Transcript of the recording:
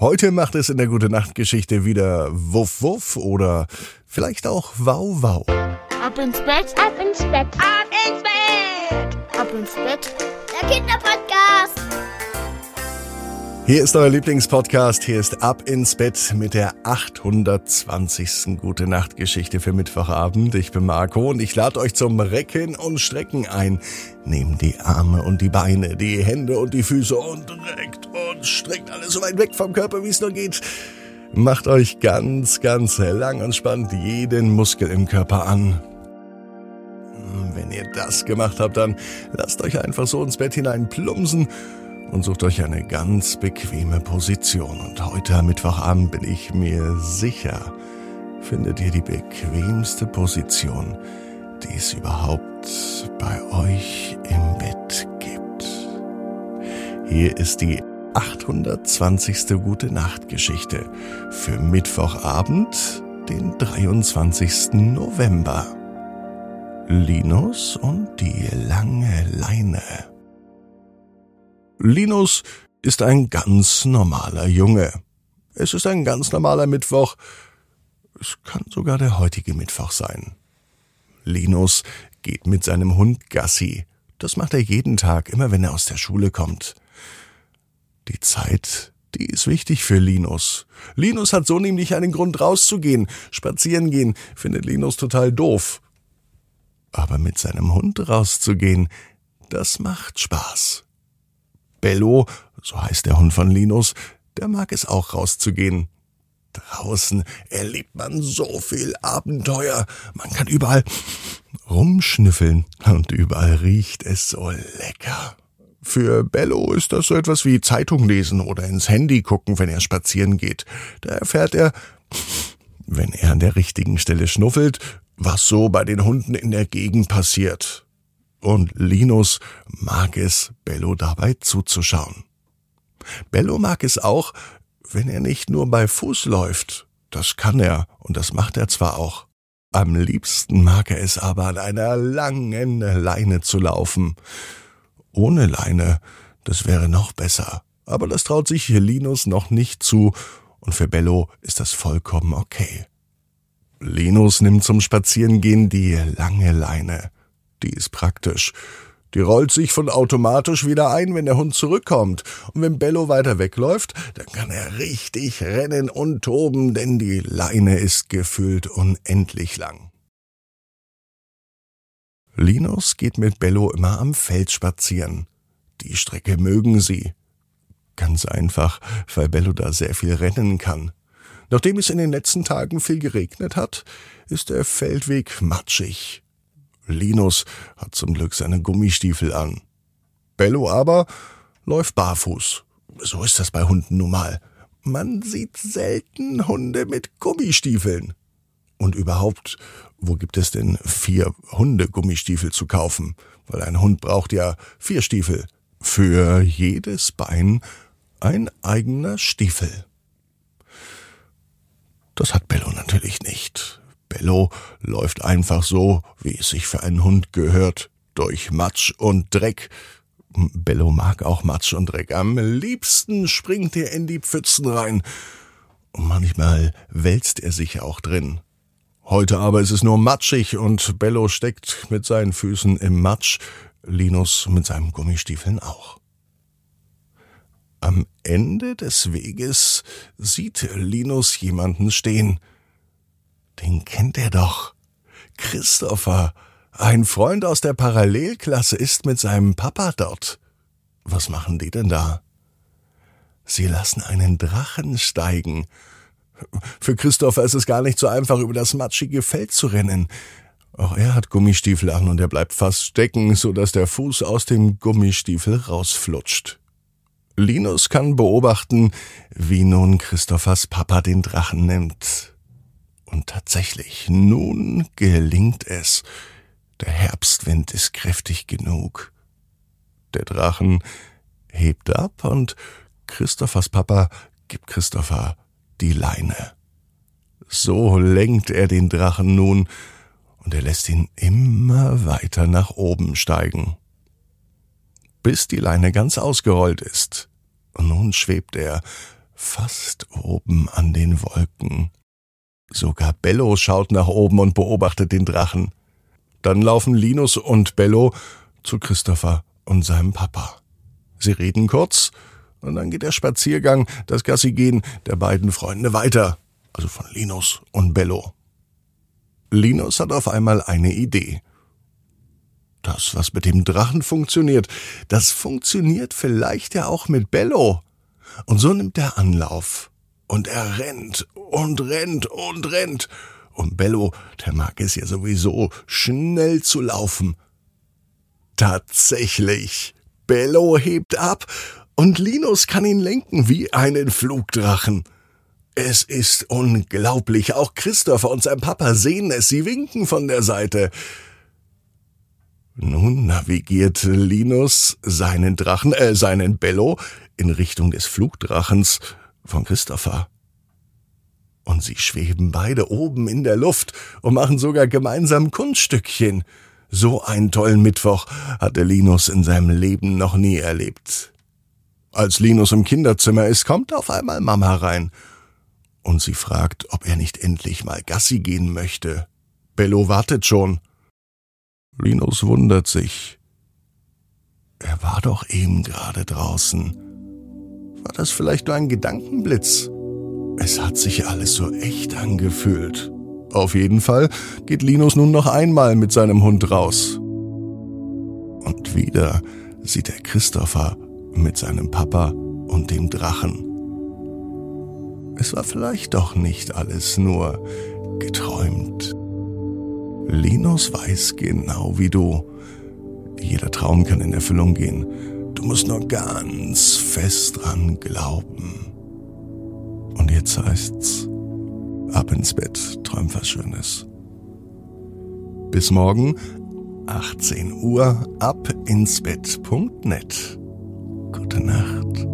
Heute macht es in der Gute Nacht Geschichte wieder Wuff Wuff oder vielleicht auch Wow Wow. Ab ins Bett, ab ins Bett, ab ins Bett, ab ins Bett. Der Kinderpodcast. Hier ist euer Lieblingspodcast. Hier ist Ab ins Bett mit der 820. Gute Nacht Geschichte für Mittwochabend. Ich bin Marco und ich lade euch zum Recken und Strecken ein. Nehmt die Arme und die Beine, die Hände und die Füße und reckt und streckt alles so weit weg vom Körper, wie es nur geht. Macht euch ganz, ganz lang und spannt jeden Muskel im Körper an. Wenn ihr das gemacht habt, dann lasst euch einfach so ins Bett hinein plumpsen und sucht euch eine ganz bequeme Position. Und heute am Mittwochabend bin ich mir sicher, findet ihr die bequemste Position, die es überhaupt bei euch im Bett gibt. Hier ist die 820. Gute Nacht Geschichte für Mittwochabend, den 23. November. Linus und die lange Leine. Linus ist ein ganz normaler Junge. Es ist ein ganz normaler Mittwoch. Es kann sogar der heutige Mittwoch sein. Linus geht mit seinem Hund Gassi. Das macht er jeden Tag, immer wenn er aus der Schule kommt. Die Zeit, die ist wichtig für Linus. Linus hat so nämlich einen Grund rauszugehen. Spazieren gehen findet Linus total doof. Aber mit seinem Hund rauszugehen, das macht Spaß. Bello, so heißt der Hund von Linus, der mag es auch rauszugehen. Draußen erlebt man so viel Abenteuer. Man kann überall rumschnüffeln und überall riecht es so lecker. Für Bello ist das so etwas wie Zeitung lesen oder ins Handy gucken, wenn er spazieren geht. Da erfährt er, wenn er an der richtigen Stelle schnuffelt, was so bei den Hunden in der Gegend passiert und Linus mag es, Bello dabei zuzuschauen. Bello mag es auch, wenn er nicht nur bei Fuß läuft. Das kann er und das macht er zwar auch. Am liebsten mag er es aber an einer langen Leine zu laufen. Ohne Leine, das wäre noch besser. Aber das traut sich Linus noch nicht zu und für Bello ist das vollkommen okay. Linus nimmt zum Spazierengehen die lange Leine. Die ist praktisch. Die rollt sich von automatisch wieder ein, wenn der Hund zurückkommt. Und wenn Bello weiter wegläuft, dann kann er richtig rennen und toben, denn die Leine ist gefüllt unendlich lang. Linus geht mit Bello immer am Feld spazieren. Die Strecke mögen sie. Ganz einfach, weil Bello da sehr viel rennen kann. Nachdem es in den letzten Tagen viel geregnet hat, ist der Feldweg matschig. Linus hat zum Glück seine Gummistiefel an. Bello aber läuft barfuß. So ist das bei Hunden nun mal. Man sieht selten Hunde mit Gummistiefeln. Und überhaupt, wo gibt es denn vier Hundegummistiefel zu kaufen? Weil ein Hund braucht ja vier Stiefel. Für jedes Bein ein eigener Stiefel. Das hat Bello natürlich nicht. Bello läuft einfach so, wie es sich für einen Hund gehört, durch Matsch und Dreck. Bello mag auch Matsch und Dreck. Am liebsten springt er in die Pfützen rein. Und manchmal wälzt er sich auch drin. Heute aber ist es nur matschig und Bello steckt mit seinen Füßen im Matsch, Linus mit seinen Gummistiefeln auch. Am Ende des Weges sieht Linus jemanden stehen. Den kennt er doch. Christopher, ein Freund aus der Parallelklasse, ist mit seinem Papa dort. Was machen die denn da? Sie lassen einen Drachen steigen. Für Christopher ist es gar nicht so einfach, über das matschige Feld zu rennen. Auch er hat Gummistiefel an und er bleibt fast stecken, so dass der Fuß aus dem Gummistiefel rausflutscht. Linus kann beobachten, wie nun Christophers Papa den Drachen nimmt. Und tatsächlich, nun gelingt es. Der Herbstwind ist kräftig genug. Der Drachen hebt ab und Christophers Papa gibt Christopher die Leine. So lenkt er den Drachen nun, und er lässt ihn immer weiter nach oben steigen. Bis die Leine ganz ausgerollt ist. Und nun schwebt er fast oben an den Wolken. Sogar Bello schaut nach oben und beobachtet den Drachen. Dann laufen Linus und Bello zu Christopher und seinem Papa. Sie reden kurz, und dann geht der Spaziergang, das Gassigehen der beiden Freunde weiter, also von Linus und Bello. Linus hat auf einmal eine Idee. Das, was mit dem Drachen funktioniert, das funktioniert vielleicht ja auch mit Bello. Und so nimmt er Anlauf. Und er rennt und rennt und rennt. Und Bello, der mag es ja sowieso, schnell zu laufen. Tatsächlich. Bello hebt ab und Linus kann ihn lenken wie einen Flugdrachen. Es ist unglaublich. Auch Christopher und sein Papa sehen es. Sie winken von der Seite. Nun navigiert Linus seinen Drachen, äh, seinen Bello in Richtung des Flugdrachens von Christopher. Und sie schweben beide oben in der Luft und machen sogar gemeinsam Kunststückchen. So einen tollen Mittwoch hatte Linus in seinem Leben noch nie erlebt. Als Linus im Kinderzimmer ist, kommt auf einmal Mama rein. Und sie fragt, ob er nicht endlich mal Gassi gehen möchte. Bello wartet schon. Linus wundert sich. Er war doch eben gerade draußen. War das vielleicht nur ein Gedankenblitz? Es hat sich alles so echt angefühlt. Auf jeden Fall geht Linus nun noch einmal mit seinem Hund raus. Und wieder sieht er Christopher mit seinem Papa und dem Drachen. Es war vielleicht doch nicht alles nur geträumt. Linus weiß genau wie du. Jeder Traum kann in Erfüllung gehen. Du musst nur ganz fest dran glauben. Und jetzt heißt's, ab ins Bett, träum was Schönes. Bis morgen, 18 Uhr, ab ins Bett.net gute Nacht.